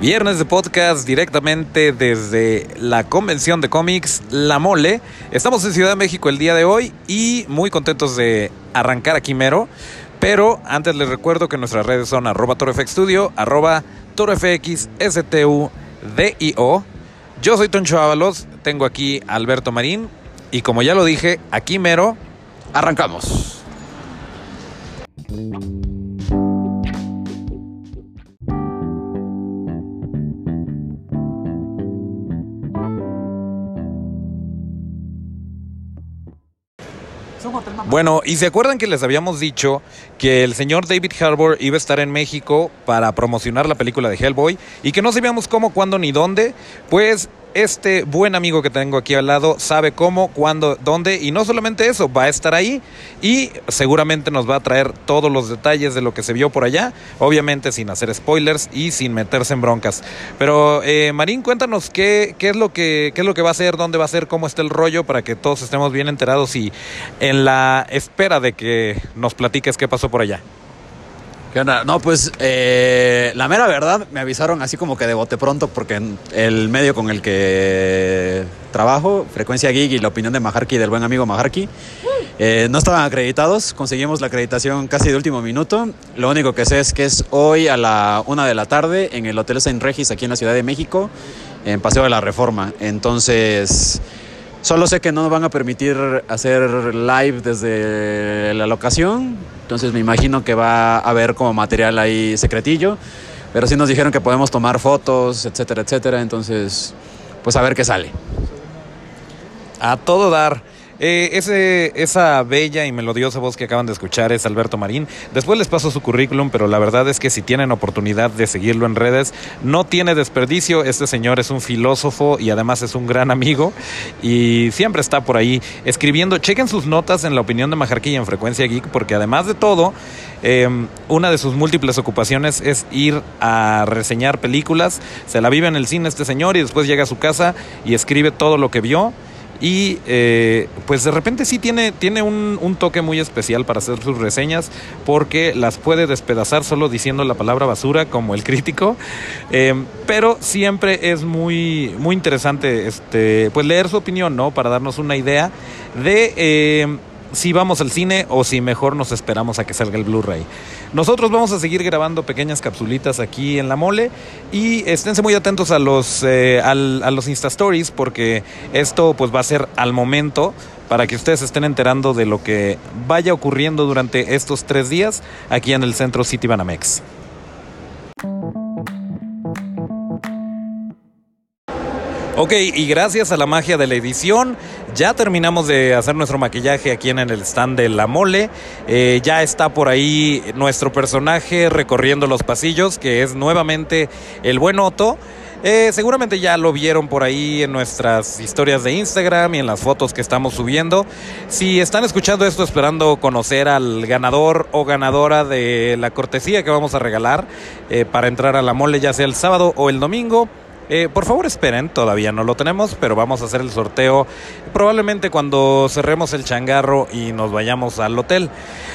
Viernes de podcast directamente desde la convención de cómics La Mole. Estamos en Ciudad de México el día de hoy y muy contentos de arrancar aquí mero. Pero antes les recuerdo que nuestras redes son arroba torofxstudio, arroba torofxstudio. Yo soy Toncho Ábalos, tengo aquí a Alberto Marín y como ya lo dije, aquí mero, arrancamos. Bueno, y se acuerdan que les habíamos dicho que el señor David Harbour iba a estar en México para promocionar la película de Hellboy y que no sabíamos cómo, cuándo ni dónde. Pues este buen amigo que tengo aquí al lado sabe cómo, cuándo, dónde y no solamente eso, va a estar ahí y seguramente nos va a traer todos los detalles de lo que se vio por allá, obviamente sin hacer spoilers y sin meterse en broncas. Pero eh, Marín, cuéntanos qué, es lo que, es lo que va a ser, dónde va a ser, cómo está el rollo para que todos estemos bien enterados y en la espera de que nos platiques qué pasó por allá. No, pues eh, la mera verdad, me avisaron así como que de bote pronto porque el medio con el que trabajo, Frecuencia Gig y la opinión de Majarki, del buen amigo Majarki, eh, no estaban acreditados. Conseguimos la acreditación casi de último minuto. Lo único que sé es que es hoy a la una de la tarde en el Hotel Saint Regis aquí en la Ciudad de México, en Paseo de la Reforma. Entonces... Solo sé que no nos van a permitir hacer live desde la locación, entonces me imagino que va a haber como material ahí secretillo, pero sí nos dijeron que podemos tomar fotos, etcétera, etcétera, entonces pues a ver qué sale. A todo dar. Eh, ese, esa bella y melodiosa voz que acaban de escuchar es Alberto Marín. Después les paso su currículum, pero la verdad es que si tienen oportunidad de seguirlo en redes, no tiene desperdicio. Este señor es un filósofo y además es un gran amigo y siempre está por ahí escribiendo. Chequen sus notas en la opinión de Majarquilla en Frecuencia Geek, porque además de todo, em, una de sus múltiples ocupaciones es ir a reseñar películas. Se la vive en el cine este señor y después llega a su casa y escribe todo lo que vio y eh, pues de repente sí tiene, tiene un, toque muy especial para hacer sus reseñas porque las puede despedazar solo diciendo la palabra basura como el crítico. Eh, pero siempre es muy, muy interesante este, pues leer su opinión, ¿no? Para darnos una idea de... Eh, si vamos al cine o si mejor nos esperamos a que salga el Blu-ray. Nosotros vamos a seguir grabando pequeñas capsulitas aquí en la mole y esténse muy atentos a los, eh, a los Insta Stories porque esto pues va a ser al momento para que ustedes estén enterando de lo que vaya ocurriendo durante estos tres días aquí en el centro City Banamex. Ok, y gracias a la magia de la edición, ya terminamos de hacer nuestro maquillaje aquí en el stand de La Mole. Eh, ya está por ahí nuestro personaje recorriendo los pasillos, que es nuevamente el buen Otto. Eh, seguramente ya lo vieron por ahí en nuestras historias de Instagram y en las fotos que estamos subiendo. Si están escuchando esto esperando conocer al ganador o ganadora de la cortesía que vamos a regalar eh, para entrar a la mole, ya sea el sábado o el domingo, eh, por favor esperen, todavía no lo tenemos, pero vamos a hacer el sorteo probablemente cuando cerremos el changarro y nos vayamos al hotel.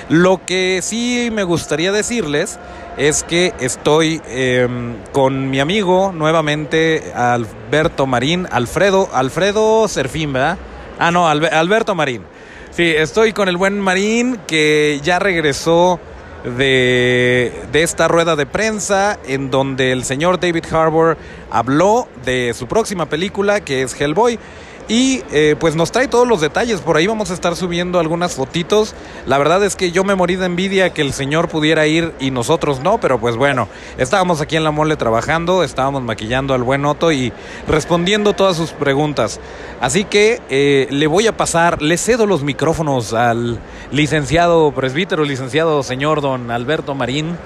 Lo que sí me gustaría decirles es que estoy em, con mi amigo nuevamente Alberto Marín, Alfredo, Alfredo Serfín. Ah, no, Alberto Marín. Sí, estoy con el buen Marín que ya regresó de, de, esta rueda de prensa en donde el señor David Harbour habló de su próxima película que es Hellboy. Y eh, pues nos trae todos los detalles. Por ahí vamos a estar subiendo algunas fotitos. La verdad es que yo me morí de envidia que el señor pudiera ir y nosotros no. Pero pues bueno, estábamos aquí en la mole trabajando, estábamos maquillando al buen Otto y respondiendo todas sus preguntas. Así que eh, le voy a pasar, le cedo los micrófonos al licenciado presbítero, licenciado señor don Alberto Marín,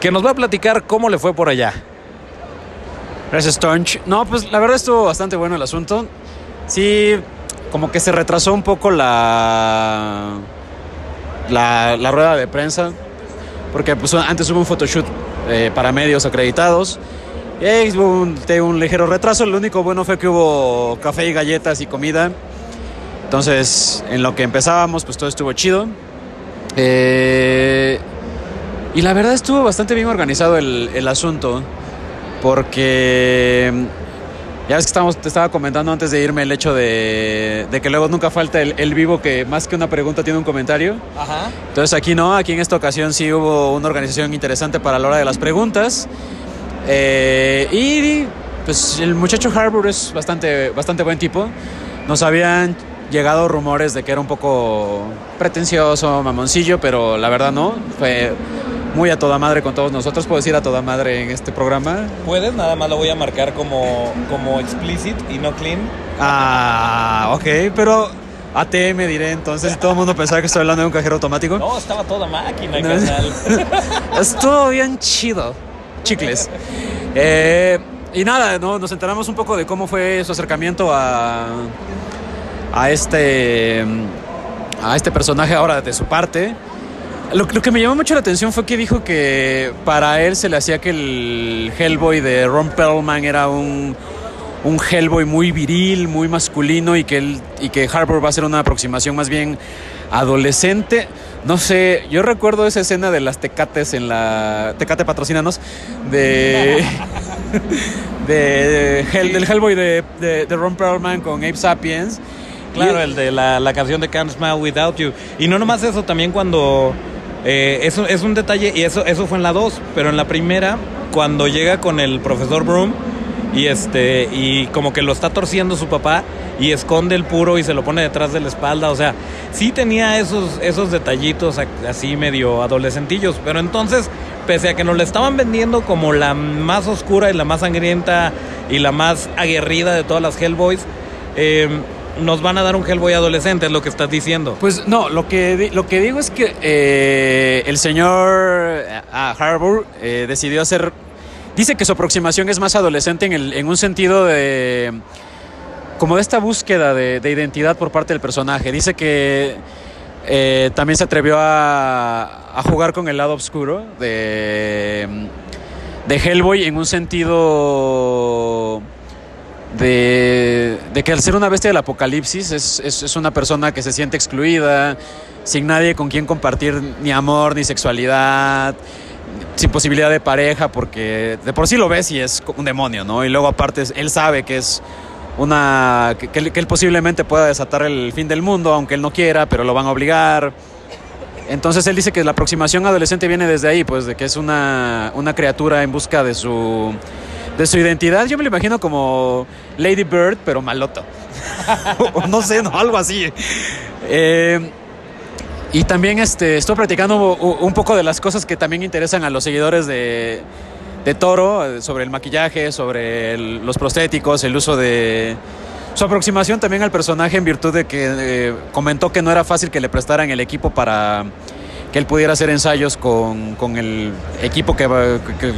que nos va a platicar cómo le fue por allá. Gracias, Tonch. No, pues la verdad estuvo bastante bueno el asunto sí, como que se retrasó un poco la, la, rueda de prensa, porque pues, antes hubo un photoshoot eh, para medios acreditados. Y hubo un, un, ligero retraso, lo único bueno fue que hubo café y galletas y comida. Entonces, en lo que empezábamos, pues todo estuvo chido. Eh, y la verdad estuvo bastante bien organizado el, el asunto. porque ya ves que estamos, te estaba comentando antes de irme el hecho de, de que luego nunca falta el, el, vivo que más que una pregunta tiene un comentario. Ajá. Entonces aquí no, aquí en esta ocasión sí hubo una organización interesante para la hora de las preguntas. Eh, y pues el muchacho Harbour es bastante, bastante buen tipo. Nos habían llegado rumores de que era un poco pretencioso, mamoncillo, pero la verdad no. Fue muy a toda madre con todos nosotros. ¿Puedo decir a toda madre en este programa? Puedes, nada más lo voy a marcar como, como explicit y no clean. Ah, ok, pero ATM diré entonces. Todo el mundo pensaba que estoy hablando de un cajero automático. No, estaba toda máquina, no. carnal. Estuvo bien chido. Chicles. Eh, y nada, ¿no? nos enteramos un poco de cómo fue su acercamiento a, a, este, a este personaje ahora de su parte. Lo, lo, que me llamó mucho la atención fue que dijo que para él se le hacía que el Hellboy de Ron Perlman era un, un Hellboy muy viril, muy masculino y que, él, y que Harbour va a ser una aproximación más bien adolescente. No sé, yo recuerdo esa escena de las tecates en la. Tecate patrocínanos. De. de, de del Hellboy de, de, de, Ron Perlman con Ape Sapiens. Claro, el de la, la canción de Can't Smile Without You. Y no nomás eso, también cuando. Eh, eso es un detalle, y eso, eso fue en la 2, pero en la primera, cuando llega con el profesor Broom y este y como que lo está torciendo su papá y esconde el puro y se lo pone detrás de la espalda, o sea, sí tenía esos esos detallitos así medio adolescentillos, pero entonces pese a que nos la estaban vendiendo como la más oscura y la más sangrienta y la más aguerrida de todas las Hellboys, eh, nos van a dar un Hellboy adolescente, es lo que estás diciendo. Pues no, lo que, lo que digo es que eh, el señor ah, Harbour eh, decidió hacer dice que su aproximación es más adolescente en, el, en un sentido de como de esta búsqueda de, de, identidad por parte del personaje. Dice que también se atrevió a, a, jugar con el lado oscuro de, de Hellboy en un sentido de, de, que al ser una bestia del apocalipsis es, es, es, una persona que se siente excluida, sin nadie con quien compartir ni amor ni sexualidad sin posibilidad de pareja porque de por sí lo ves y es un demonio, ¿no? Y luego aparte él sabe que es una que, que, él posiblemente pueda desatar el fin del mundo aunque él no quiera, pero lo van a obligar. Entonces él dice que la aproximación adolescente viene desde ahí, pues de que es una, una criatura en busca de su de su identidad. Yo me lo imagino como Lady Bird, pero maloto. no sé, no, algo así. Eh, y también este, estoy practicando un poco de las cosas que también interesan a los seguidores de, de Toro, sobre el maquillaje, sobre los prostéticos, el uso de... Su aproximación también al personaje en virtud de que eh, comentó que no era fácil que le prestaran el equipo para que él pudiera hacer ensayos con, con el equipo que,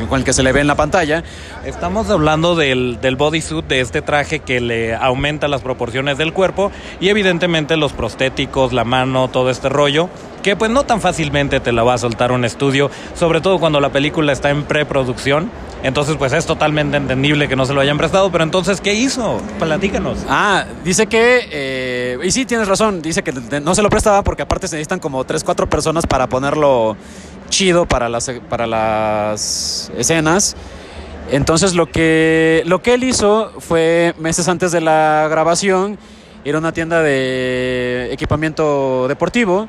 con el que se le ve en la pantalla. Estamos hablando del, del bodysuit, de este traje que le aumenta las proporciones del cuerpo y evidentemente los prostéticos, la mano, todo este rollo que pues no tan fácilmente te la va a soltar un estudio, sobre todo cuando la película está en preproducción. Entonces, pues es totalmente entendible que no se lo hayan prestado, pero entonces, ¿qué hizo? Platícanos. Ah, dice que, eh, y sí, tienes razón, dice que no se lo prestaba porque aparte se necesitan como 3, 4 personas para ponerlo chido para las, para las escenas. Entonces, lo que, lo que él hizo fue meses antes de la grabación ir a una tienda de equipamiento deportivo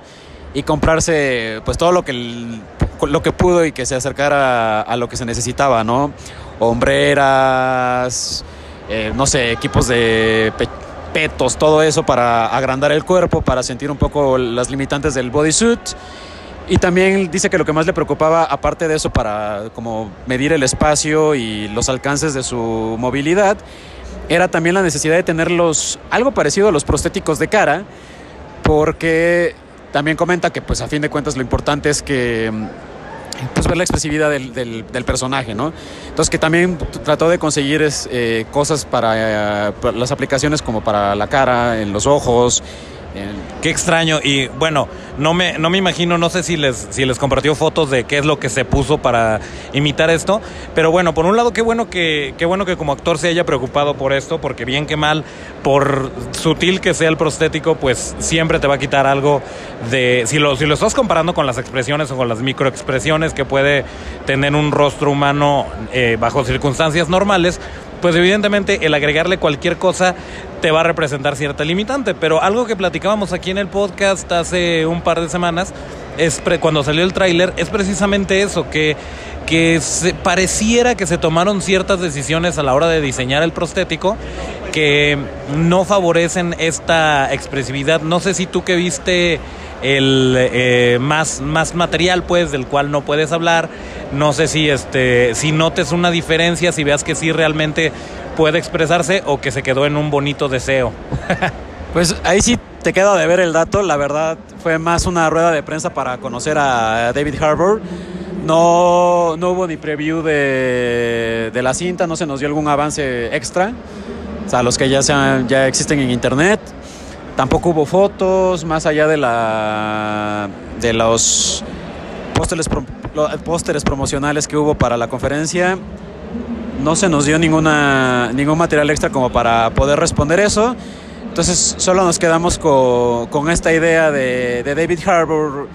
y comprarse pues todo lo que, lo que pudo y que se acercara a, a lo que se necesitaba, ¿no? Hombreras, eh, no sé, equipos de pe petos, todo eso para agrandar el cuerpo, para sentir un poco las limitantes del bodysuit. Y también dice que lo que más le preocupaba, aparte de eso, para como medir el espacio y los alcances de su movilidad, era también la necesidad de tener los, algo parecido a los prostéticos de cara, porque también comenta que, pues, a fin de cuentas, lo importante es que pues ver la expresividad del, del, personaje, ¿no? Entonces que también trató de conseguir es, eh, cosas para, eh, para, las aplicaciones como para la cara, en los ojos, Qué extraño. Y bueno, no me, no me imagino, no sé si les, si les compartió fotos de qué es lo que se puso para imitar esto. Pero bueno, por un lado, qué bueno que, qué bueno que como actor se haya preocupado por esto, porque bien que mal, por sutil que sea el prostético, pues siempre te va a quitar algo de. Si lo, si lo estás comparando con las expresiones o con las microexpresiones que puede tener un rostro humano eh, bajo circunstancias normales, pues evidentemente el agregarle cualquier cosa te va a representar cierta limitante. Pero algo que platicábamos aquí en el podcast hace un par de semanas, es cuando salió el tráiler, es precisamente eso, que, que se, pareciera que se tomaron ciertas decisiones a la hora de diseñar el prostético que no favorecen esta expresividad. No sé si tú que viste el eh, más, más material pues del cual no puedes hablar. No sé si este si notes una diferencia si veas que sí realmente puede expresarse o que se quedó en un bonito deseo. Pues ahí sí te queda de ver el dato. La verdad fue más una rueda de prensa para conocer a David Harbour. No, no hubo ni preview de, de la cinta no se nos dio algún avance extra. O sea los que ya, sean, ya existen en internet Tampoco hubo fotos, más allá de, la, de los pósteres, promocionales que hubo para la conferencia. No se nos dio ninguna, ningún material extra como para poder responder eso. Entonces solo nos quedamos con, esta idea de, David Harbour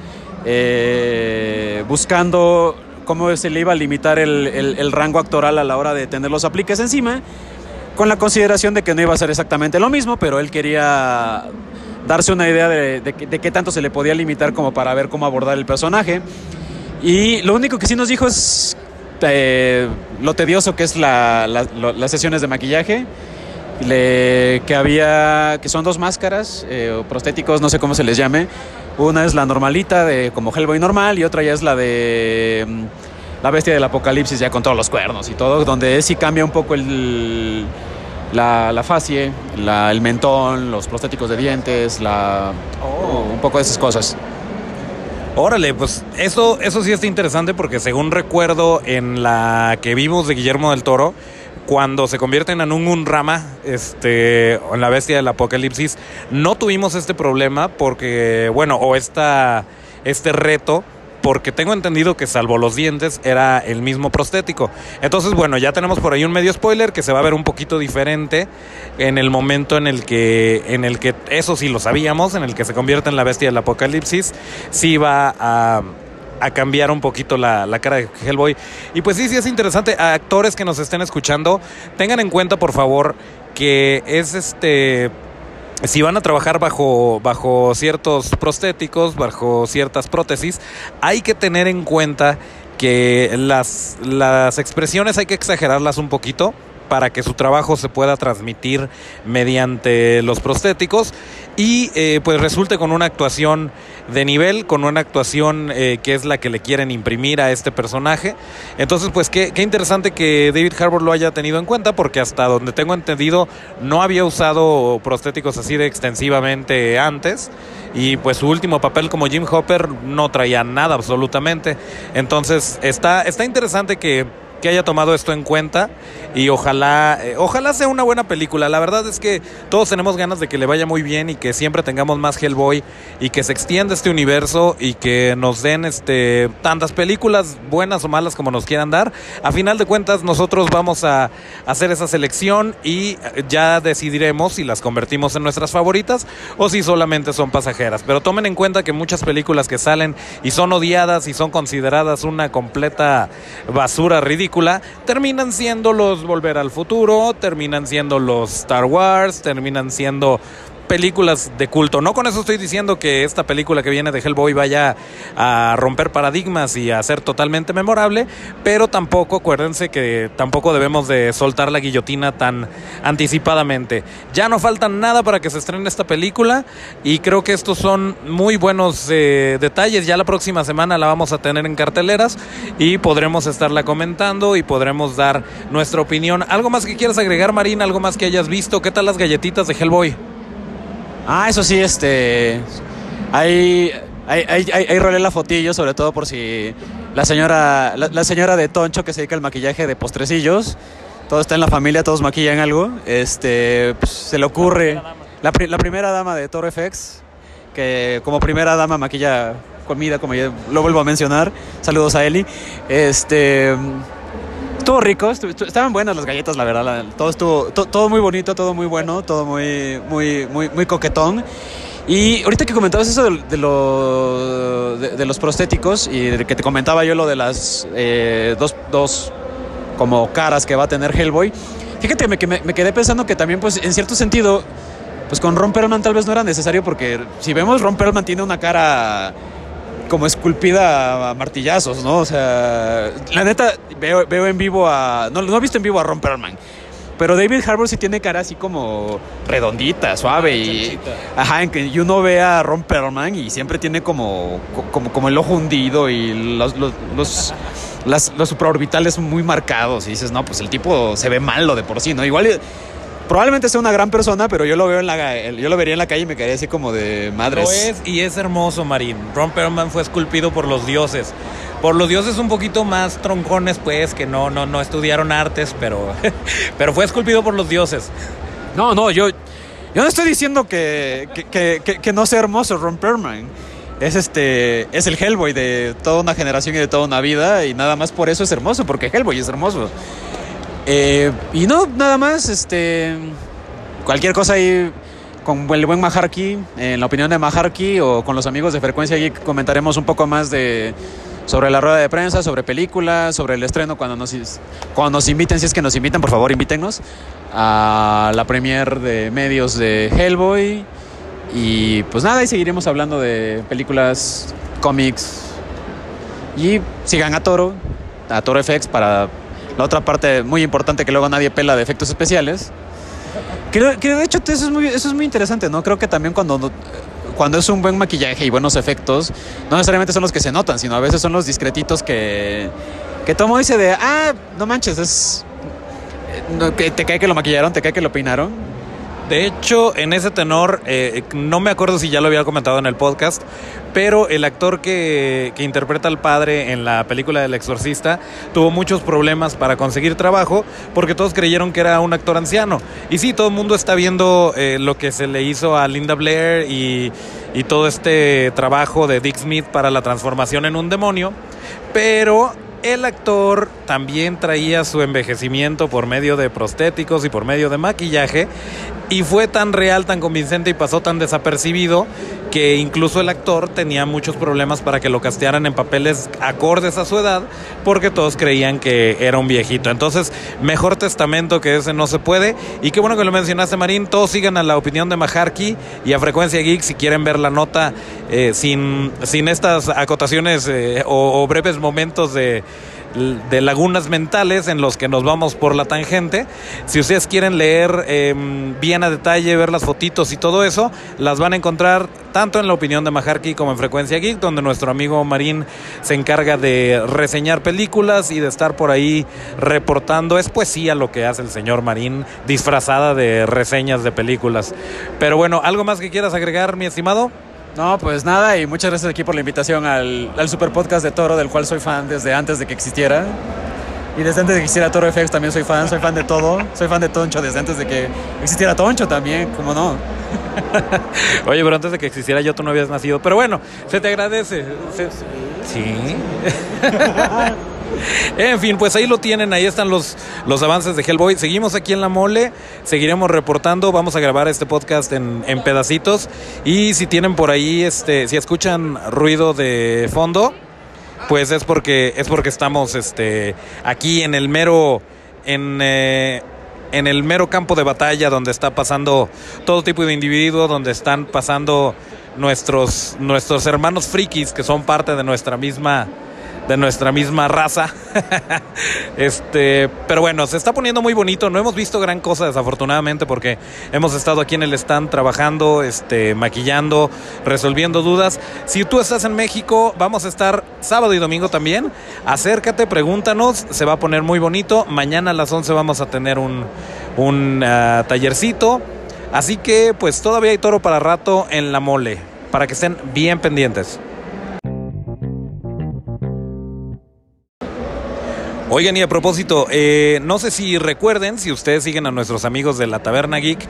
eh, buscando cómo se le iba a limitar el, el, rango actoral a la hora de tener los apliques encima con la consideración de que no iba a ser exactamente lo mismo, pero él quería darse una idea de, qué tanto se le podía limitar como para ver cómo abordar el personaje. Y lo único que sí nos dijo es eh, lo tedioso que es las sesiones de maquillaje. que había, que son dos máscaras, eh, prostéticos, no sé cómo se les llame. Una es la normalita, de como Hellboy normal, y otra ya es la de mm, la bestia del apocalipsis ya con todos los cuernos y todo, donde sí cambia un poco el, la, la facie, el mentón, los prostéticos de dientes, la, oh. un poco de esas cosas. Órale, pues eso, eso sí está interesante porque según recuerdo en la que vimos de Guillermo del Toro, cuando se convierten en un Unrama, este, en la bestia del apocalipsis, no tuvimos este problema porque, bueno, o esta, este reto porque tengo entendido que salvo los dientes era el mismo prostético. Entonces, bueno, ya tenemos por ahí un medio spoiler que se va a ver un poquito diferente en el momento en el que, en el que eso sí lo sabíamos, en el que se convierte en la bestia del apocalipsis, sí va a a cambiar un poquito la, la, cara de Hellboy. Y pues sí, sí es interesante. A actores que nos estén escuchando, tengan en cuenta, por favor, que es este si van a trabajar bajo, bajo ciertos prostéticos, bajo ciertas prótesis, hay que tener en cuenta que las, las expresiones hay que exagerarlas un poquito para que su trabajo se pueda transmitir mediante los prostéticos y eh, pues resulte con una actuación de nivel, con una actuación eh, que es la que le quieren imprimir a este personaje. Entonces pues qué, qué interesante que David Harbour lo haya tenido en cuenta porque hasta donde tengo entendido no había usado prostéticos así de extensivamente antes y pues su último papel como Jim Hopper no traía nada absolutamente. Entonces está, está interesante que que haya tomado esto en cuenta y ojalá, eh, ojalá sea una buena película. La verdad es que todos tenemos ganas de que le vaya muy bien y que siempre tengamos más Hellboy y que se extienda este universo y que nos den este tantas películas buenas o malas como nos quieran dar. A final de cuentas nosotros vamos a hacer esa selección y eh, ya decidiremos si las convertimos en nuestras favoritas o si solamente son pasajeras. Pero tomen en cuenta que muchas películas que salen y son odiadas y son consideradas una completa basura ridícula terminan siendo los Volver al Futuro, terminan siendo los Star Wars, terminan siendo películas de culto. No con eso estoy diciendo que esta película que viene de Hellboy vaya a romper paradigmas y a ser totalmente memorable, pero tampoco, acuérdense que tampoco debemos de soltar la guillotina tan anticipadamente. Ya no falta nada para que se estrene esta película y creo que estos son muy buenos eh, detalles. Ya la próxima semana la vamos a tener en carteleras y podremos estarla comentando y podremos dar nuestra opinión. ¿Algo más que quieras agregar, Marina? ¿Algo más que hayas visto? ¿Qué tal las galletitas de Hellboy? Ah, eso sí, este. Ahí, ahí, ahí, ahí rolé la fotillo, sobre todo por si la señora, la, señora de Toncho que se dedica al maquillaje de postrecillos. Todo está en la familia, todos maquillan algo. Este, pues, se le ocurre. La, la, primera dama de Toro FX, que como primera dama maquilla comida, como ya lo vuelvo a mencionar. Saludos a Eli. Este. Estuvo rico, estaban buenas las galletas, la verdad. todo estuvo, to- todo muy bonito, todo muy bueno, todo muy, muy, muy, muy coquetón. Y ahorita que comentabas eso de, lo- de- los prostéticos y de que te comentaba yo lo de las eh, dos, dos como caras que va a tener Hellboy, fíjate me- que me, me quedé pensando que también, pues, en cierto sentido, pues con Ron Perlman tal vez no era necesario porque si vemos Ron Perlman tiene una cara como esculpida a martillazos, ¿no? O sea, la neta, veo, veo en vivo a... No, no he visto en vivo a Ron Perlman. Pero David Harbour sí tiene cara así como redondita, suave y... Ajá, en que uno ve a Ron Perlman y siempre tiene como, co- como, como el ojo hundido y los, los, los, las- los supraorbitales muy marcados. Y dices, no, pues el tipo se ve malo de por sí, ¿no? Igual... Probablemente sea una gran persona, pero yo lo veo en la, yo lo vería en la calle y me quedaría así como de madres. Lo es y es hermoso, Marín. Ron Perlman fue esculpido por los dioses. Por los dioses un poquito más troncones, pues, que no, no, no estudiaron artes, pero, pero fue esculpido por los dioses. No, no, yo, yo no estoy diciendo que, que, que- que- que no sea hermoso Ron Perlman. Es este, es el Hellboy de toda una generación y de toda una vida y nada más por eso es hermoso, porque Hellboy es hermoso. Eh, y no, nada más, este, cualquier cosa ahí con el buen Maharki, en la opinión de Maharki o con los amigos de Frecuencia Geek comentaremos un poco más de sobre la rueda de prensa, sobre películas, sobre el estreno cuando nos, cuando nos inviten, si es que nos invitan, por favor invítenos a la premier de medios de Hellboy. Y pues nada, y seguiremos hablando de películas, cómics. Y sigan a Toro, a Toro FX para la otra parte muy importante que luego nadie pela de efectos especiales. Que, que de hecho eso es, muy, eso es muy interesante, ¿no? Creo que también cuando, cuando es un buen maquillaje y buenos efectos, no necesariamente son los que se notan, sino a veces son los discretitos que, que mundo dice de, ah, no manches, es... que te cae que lo maquillaron, te cae que lo peinaron. De hecho, en ese tenor, eh, no me acuerdo si ya lo había comentado en el podcast, pero el actor que, que interpreta al padre en la película del exorcista tuvo muchos problemas para conseguir trabajo porque todos creyeron que era un actor anciano. Y sí, todo el mundo está viendo eh, lo que se le hizo a Linda Blair y, y todo este trabajo de Dick Smith para la transformación en un demonio, pero el actor también traía su envejecimiento por medio de prostéticos y por medio de maquillaje y fue tan real, tan convincente y pasó tan desapercibido que incluso el actor tenía muchos problemas para que lo castearan en papeles acordes a su edad porque todos creían que era un viejito. Entonces, mejor testamento que ese no se puede. Y qué bueno que lo mencionaste, Marín. Todos sigan a la opinión de Maharki y a Frecuencia Geek si quieren ver la nota eh, sin, sin estas acotaciones eh, o breves momentos de de lagunas mentales en los que nos vamos por la tangente. Si ustedes quieren leer eh, bien a detalle, ver las fotitos y todo eso, las van a encontrar tanto en la opinión de Maharki como en Frecuencia Geek, donde nuestro amigo Marín se encarga de reseñar películas y de estar por ahí reportando. Es poesía lo que hace el señor Marín, disfrazada de reseñas de películas. Pero bueno, ¿algo más que quieras agregar, mi estimado? No, pues nada, y muchas gracias aquí por la invitación al, al super podcast de Toro, del cual soy fan desde antes de que existiera. Y desde antes de que existiera Toro FX también soy fan, soy fan de todo, soy fan de Toncho desde antes de que existiera Toncho también, como no. Oye, pero antes de que existiera yo tú no habías nacido. Pero bueno, se te agradece. Se- Sí. En fin, pues ahí lo tienen, ahí están los, los avances de Hellboy. Seguimos aquí en La Mole, seguiremos reportando, vamos a grabar este podcast en, en pedacitos. Y si tienen por ahí, este, si escuchan ruido de fondo, pues es porque, es porque estamos este, aquí en el mero, en, eh, en el mero campo de batalla donde está pasando todo tipo de individuos, donde están pasando nuestros, nuestros hermanos frikis que son parte de nuestra misma de nuestra misma raza. este, pero bueno, se está poniendo muy bonito. No hemos visto gran cosa desafortunadamente porque hemos estado aquí en el stand trabajando, este, maquillando, resolviendo dudas. Si tú estás en México, vamos a estar sábado y domingo también. Acércate, pregúntanos, se va a poner muy bonito. Mañana a las 11 vamos a tener un un ah, tallercito. Así que pues todavía hay toro para rato en la mole, para que estén bien pendientes. Oigan, y a propósito, eh, no sé si recuerden, si ustedes siguen a nuestros amigos de la Taberna Geek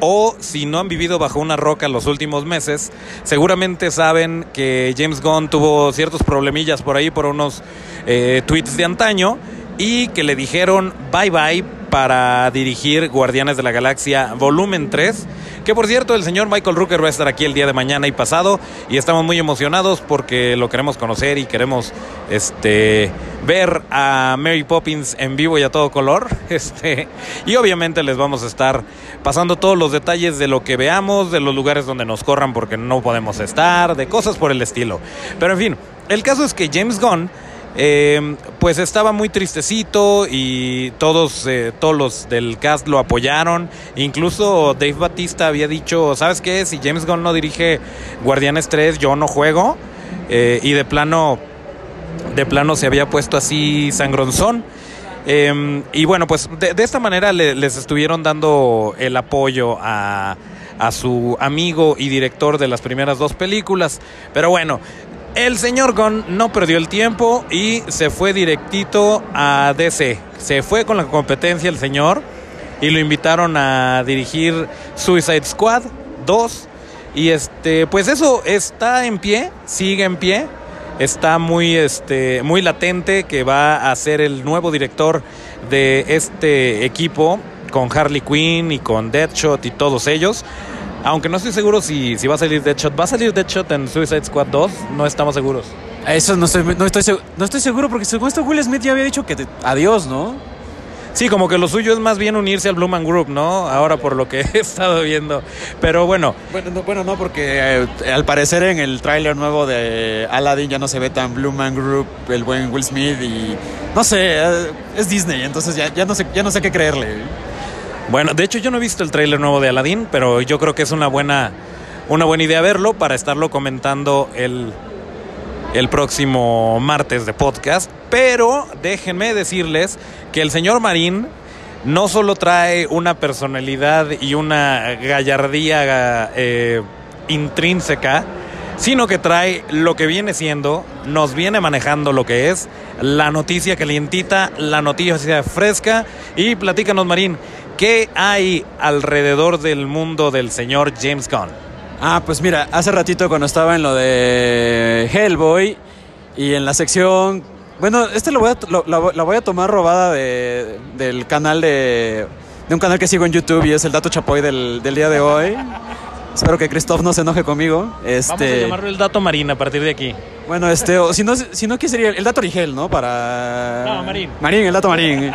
o si no han vivido bajo una roca los últimos meses, seguramente saben que James Gunn tuvo ciertos problemillas por ahí por unos eh, tweets de antaño y que le dijeron bye bye para dirigir Guardianes de la Galaxia Volumen 3. Que por cierto, el señor Michael Rooker va a estar aquí el día de mañana y pasado. Y estamos muy emocionados porque lo queremos conocer y queremos este, ver a Mary Poppins en vivo y a todo color. Este, y obviamente les vamos a estar pasando todos los detalles de lo que veamos, de los lugares donde nos corran porque no podemos estar, de cosas por el estilo. Pero en fin, el caso es que James Gunn eh, pues estaba muy tristecito y todos, eh, todos los del cast lo apoyaron. Incluso Dave Batista había dicho, ¿sabes qué? Si James Gunn no dirige Guardianes 3, yo no juego. Eh, y de plano, de plano se había puesto así sangronzón. Eh, y bueno, pues de, de esta manera le, les estuvieron dando el apoyo a, a su amigo y director de las primeras dos películas. Pero bueno, el señor Gunn no perdió el tiempo y se fue directito a DC. Se fue con la competencia el señor y lo invitaron a dirigir Suicide Squad 2. Y este, pues eso está en pie, sigue en pie. Está muy, este, muy latente que va a ser el nuevo director de este equipo con Harley Quinn y con Deadshot y todos ellos. Aunque no estoy seguro si, si va a salir Deadshot. ¿Va a salir Deadshot en Suicide Squad 2? No estamos seguros. Eso no estoy, no estoy, seg- no estoy seguro porque según esto Will Smith ya había dicho que te- adiós, ¿no? Sí, como que lo suyo es más bien unirse al Blue Man Group, ¿no? Ahora por lo que he estado viendo. Pero bueno, Bueno, no, bueno, no, porque eh, al parecer en el tráiler nuevo de Aladdin ya no se ve tan Blue Man Group, el buen Will Smith y no sé, eh, es Disney, entonces ya, ya no sé, ya no sé qué creerle. Bueno, de hecho yo no he visto el tráiler nuevo de Aladdin, pero yo creo que es una buena, una buena idea verlo para estarlo comentando el, el próximo martes de podcast. Pero déjenme decirles que el señor Marín no solo trae una personalidad y una gallardía eh, intrínseca, sino que trae lo que viene siendo, nos viene manejando lo que es la noticia calientita, la noticia fresca. Y platícanos, Marín, ¿qué hay alrededor del mundo del señor James Gunn? Ah, pues mira, hace ratito cuando estaba en lo de Hellboy y en la sección... Bueno, este lo voy a, lo- la, la voy a tomar robada de, del canal de, de un canal que sigo en YouTube y es el Dato Chapoy del, del día de hoy. Espero que Christoph no se enoje conmigo. Este, Vamos a llamarlo el dato Marín a partir de aquí. Bueno, este, o si no, si no, ¿qué sería? El dato Origel, ¿no? Para... No, Marín. Marín, el dato Marín.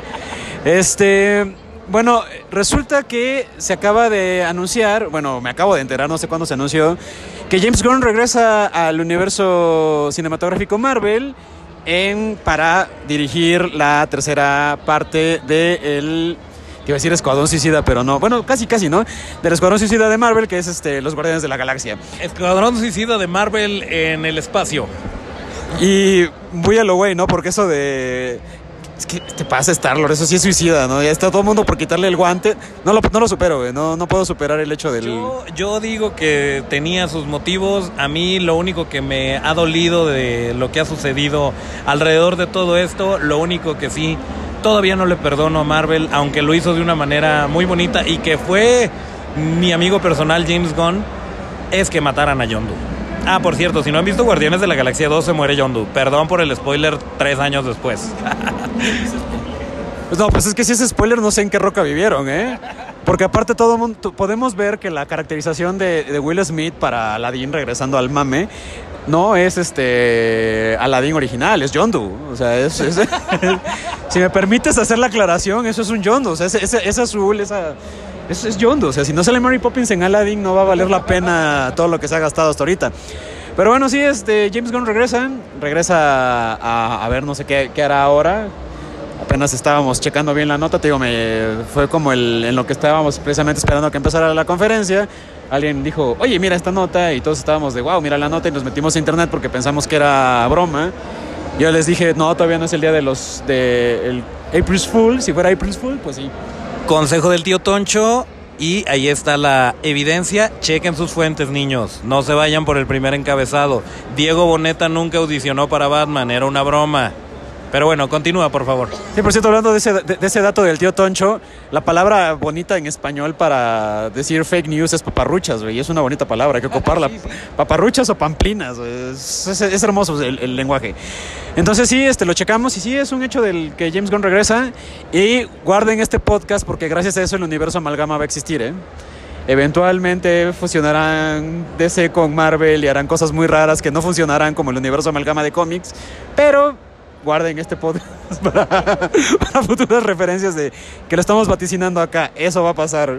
Este, bueno, resulta que se acaba de anunciar, bueno, me acabo de enterar, no sé cuándo se anunció, que James Gunn regresa al universo cinematográfico Marvel en, para dirigir la tercera parte de el... que iba a decir Escuadrón Suicida, pero no. Bueno, casi, casi, ¿no? Del Escuadrón Suicida de Marvel, que es este, Los Guardianes de la Galaxia. Escuadrón Suicida de Marvel en el espacio. Y muy a lo güey, ¿no? Porque eso de. Es que te pasa Star-Lord, eso sí es suicida, ¿no? Ya está todo el mundo por quitarle el guante. No lo, no lo supero, güey. No, no puedo superar el hecho del. Yo, yo digo que tenía sus motivos. A mí lo único que me ha dolido de lo que ha sucedido alrededor de todo esto, lo único que sí todavía no le perdono a Marvel, aunque lo hizo de una manera muy bonita y que fue mi amigo personal James Gunn, es que mataran a Yondu. Ah, por cierto, si no han visto Guardianes de la Galaxia 2, se muere Yondu. Perdón por el spoiler tres años después. Pues no, pues es que si es spoiler, no sé en qué roca vivieron, ¿eh? Porque aparte todo mundo, podemos ver que la caracterización de, Will Smith para Aladdin, regresando al mame, no es este Aladdin original, es Yondu. O sea, es, es- si me permites hacer la aclaración, eso es un Yondu. O sea, ese, ese- ese azul, esa, eso es Yondu. O sea, si no sale Mary Poppins en Aladdin, no va a valer la pena todo lo que se ha gastado hasta ahorita. Pero bueno, sí, este, James Gunn regresa, regresa a, a ver no sé qué, qué hará ahora. Apenas estábamos checando bien la nota, te digo, fue como el, en lo que estábamos precisamente esperando que empezara la conferencia. Alguien dijo, oye, mira esta nota, y todos estábamos de, wow, mira la nota, y nos metimos a internet porque pensamos que era broma. Yo les dije, no, todavía no es el día de los, de el April's Fool, si fuera April's Fool, pues sí. Consejo del tío Toncho. Y ahí está la evidencia. Chequen sus fuentes, niños. No se vayan por el primer encabezado. Diego Boneta nunca audicionó para Batman. Era una broma. Pero bueno, continúa, por favor. Sí, por cierto, hablando de ese, de, de ese dato del tío Toncho, la palabra bonita en español para decir fake news es paparruchas, güey. Es una bonita palabra, hay que ocuparla. Sí, sí. Paparruchas o pamplinas. Es, es- es hermoso el, el lenguaje. Entonces sí, este, lo checamos y sí, es un hecho del que James Gunn regresa. Y guarden este podcast porque gracias a eso el universo amalgama va a existir, ¿eh? Eventualmente fusionarán DC con Marvel y harán cosas muy raras que no funcionarán como el universo amalgama de cómics, pero guarden este podcast para, para futuras referencias de que lo estamos vaticinando acá. Eso va a pasar.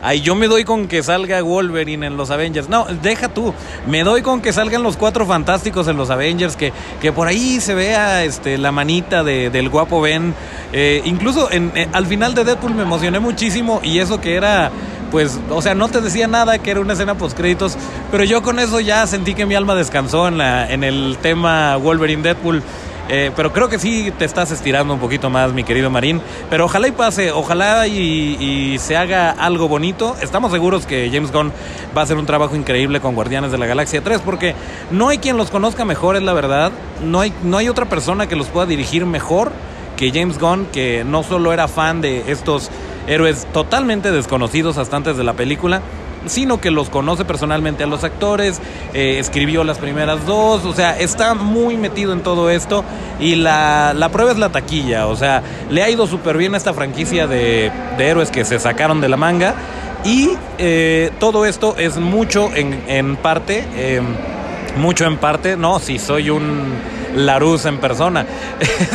Ay, yo me doy con que salga Wolverine en los Avengers. No, deja tú. Me doy con que salgan los cuatro fantásticos en los Avengers. Que, que por ahí se vea este, la manita de- del guapo Ben. Eh, incluso en, eh, al final de Deadpool me emocioné muchísimo. Y eso que era, pues, o sea, no te decía nada, que era una escena post créditos. Pero yo con eso ya sentí que mi alma descansó en, la, en el tema Wolverine Deadpool. Eh, pero creo que sí te estás estirando un poquito más, mi querido Marín. Pero ojalá y pase, ojalá y, se haga algo bonito. Estamos seguros que James Gunn va a hacer un trabajo increíble con Guardianes de la Galaxia 3, porque no hay quien los conozca mejor, es la verdad. No hay, no hay otra persona que los pueda dirigir mejor que James Gunn, que no solo era fan de estos héroes totalmente desconocidos hasta antes de la película, sino que los conoce personalmente a los actores, eh, escribió las primeras dos, o sea, está muy metido en todo esto y la, la prueba es la taquilla, o sea, le ha ido súper bien a esta franquicia de, de héroes que se sacaron de la manga y eh, todo esto es mucho en, en parte, eh, mucho en parte, no, si soy un Larus en persona.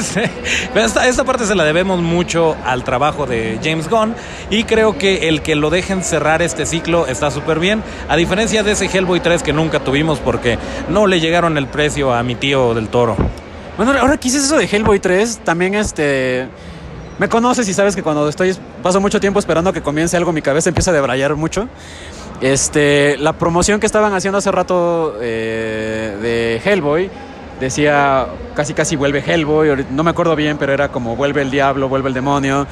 Pero esta, esta parte se la debemos mucho al trabajo de James Gunn y creo que el que lo dejen cerrar este ciclo está súper bien, a diferencia de ese Hellboy 3 que nunca tuvimos porque no le llegaron el precio a mi tío del toro. Bueno, ahora que eso de Hellboy 3, también este... Me conoces y sabes que cuando estoy paso mucho tiempo esperando que comience algo, mi cabeza empieza a debrayar mucho. Este, la promoción que estaban haciendo hace rato eh, de Hellboy decía casi casi vuelve Hellboy, no me acuerdo bien, pero era como vuelve el diablo, vuelve el demonio.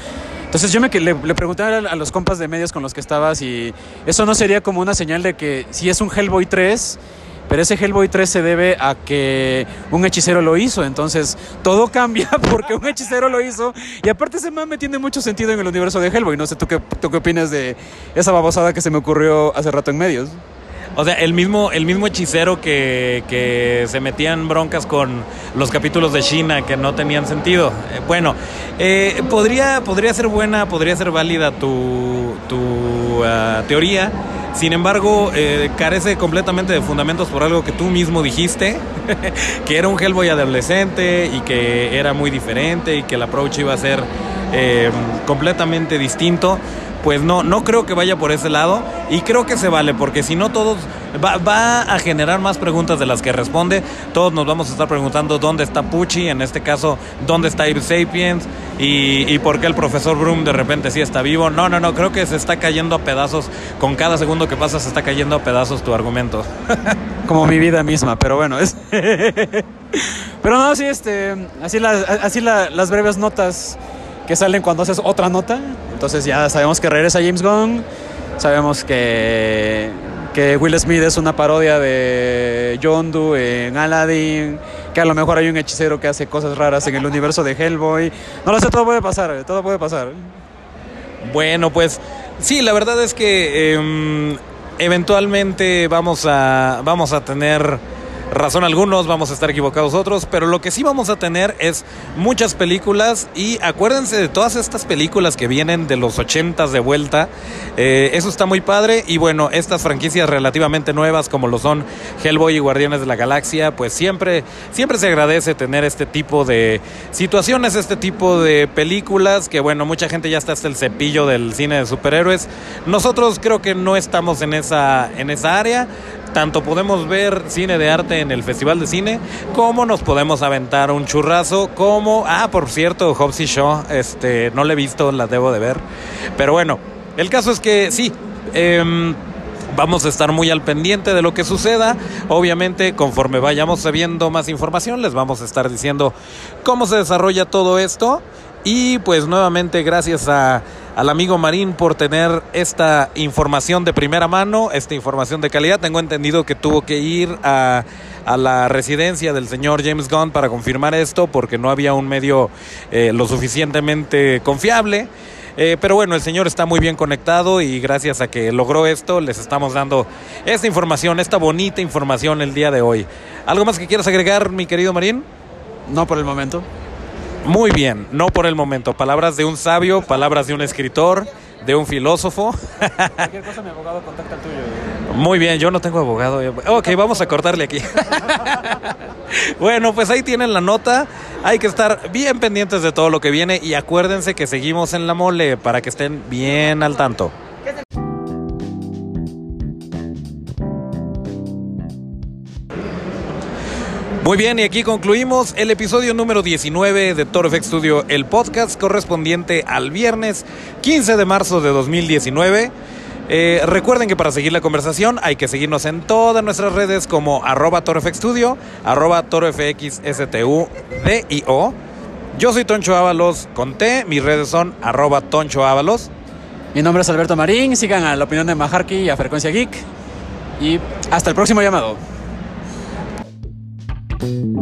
Entonces yo me le, le pregunté a, los compas de medios con los que estabas si eso no sería como una señal de que si es un Hellboy 3, pero ese Hellboy 3 se debe a que un hechicero lo hizo, entonces todo cambia porque un hechicero lo hizo y aparte ese mame tiene mucho sentido en el universo de Hellboy, no sé tú qué, tú qué opinas de esa babosada que se me ocurrió hace rato en medios. O sea, el mismo, el mismo hechicero que, que se metía en broncas con los capítulos de China que no tenían sentido. Eh, bueno, eh, podría, podría ser buena, podría ser válida tu, tu ah, teoría. Sin embargo, eh, carece completamente de fundamentos por algo que tú mismo dijiste, que era un Hellboy adolescente y que era muy diferente y que el approach iba a ser eh, completamente distinto pues no, no creo que vaya por ese lado y creo que se vale porque si no todos va, a generar más preguntas de las que responde. Todos nos vamos a estar preguntando dónde está Pucci, en este caso dónde está Abe Sapiens y, y por qué el profesor Broom de repente sí está vivo. No, no, no, creo que se está cayendo a pedazos. Con cada segundo que pasa se está cayendo a pedazos tu argumento. como mi vida misma, pero bueno, es... pero no, sí, este, así, las, así la- las breves notas que salen cuando haces otra nota, entonces ya sabemos que regresa James Gunn, sabemos que, que Will Smith es una parodia de John Doe en Aladdin, que a lo mejor hay un hechicero que hace cosas raras en el universo de Hellboy, no lo sé, todo puede pasar, todo puede pasar. Bueno, pues sí, la verdad es que em, eventualmente vamos a, vamos a tener razón algunos, vamos a estar equivocados otros, pero lo que sí vamos a tener es muchas películas y acuérdense de todas estas películas que vienen de los ochentas de vuelta, eh, eso está muy padre y bueno, estas franquicias relativamente nuevas como lo son Hellboy y Guardianes de la Galaxia, pues siempre, siempre se agradece tener este tipo de situaciones, este tipo de películas que bueno, mucha gente ya está hasta el cepillo del cine de superhéroes, nosotros creo que no estamos en esa, en esa área, tanto podemos ver cine de arte en el Festival de Cine, como nos podemos aventar un churrazo, como, ah, por cierto, Hobbs y Shaw, este, no le he visto, la debo de ver, pero bueno, el caso es que sí, em, Vamos a estar muy al pendiente de lo que suceda. Obviamente, conforme vayamos sabiendo más información, les vamos a estar diciendo cómo se desarrolla todo esto. Y pues nuevamente gracias a, al amigo Marín por tener esta información de primera mano, esta información de calidad. Tengo entendido que tuvo que ir a, a la residencia del señor James Gunn para confirmar esto porque no había un medio eh, lo suficientemente confiable. Eh, pero bueno, el señor está muy bien conectado y gracias a que logró esto, les estamos dando esta información, esta bonita información el día de hoy. ¿Algo más que quieras agregar, mi querido Marín? No por el momento. Muy bien, no por el momento. Palabras de un sabio, palabras de un escritor, de un filósofo. Cualquier cosa, mi abogado contacta al tuyo. Muy bien, yo no tengo abogado. Ok, vamos a cortarle aquí. bueno, pues ahí tienen la nota. Hay que estar bien pendientes de todo lo que viene y acuérdense que seguimos en la mole para que estén bien al tanto. Muy bien, y aquí concluimos el episodio número 19 de Toro FX Studio, el podcast correspondiente al viernes 15 de marzo de 2019. Eh, recuerden que para seguir la conversación hay que seguirnos en todas nuestras redes como arroba torofxstudio, arroba torofxstudio. Yo soy Toncho Ábalos con T, mis redes son arroba Toncho Ábalos. Mi nombre es Alberto Marín, sigan a la opinión de Majarki y a Frecuencia Geek. Y hasta el próximo llamado. Bye.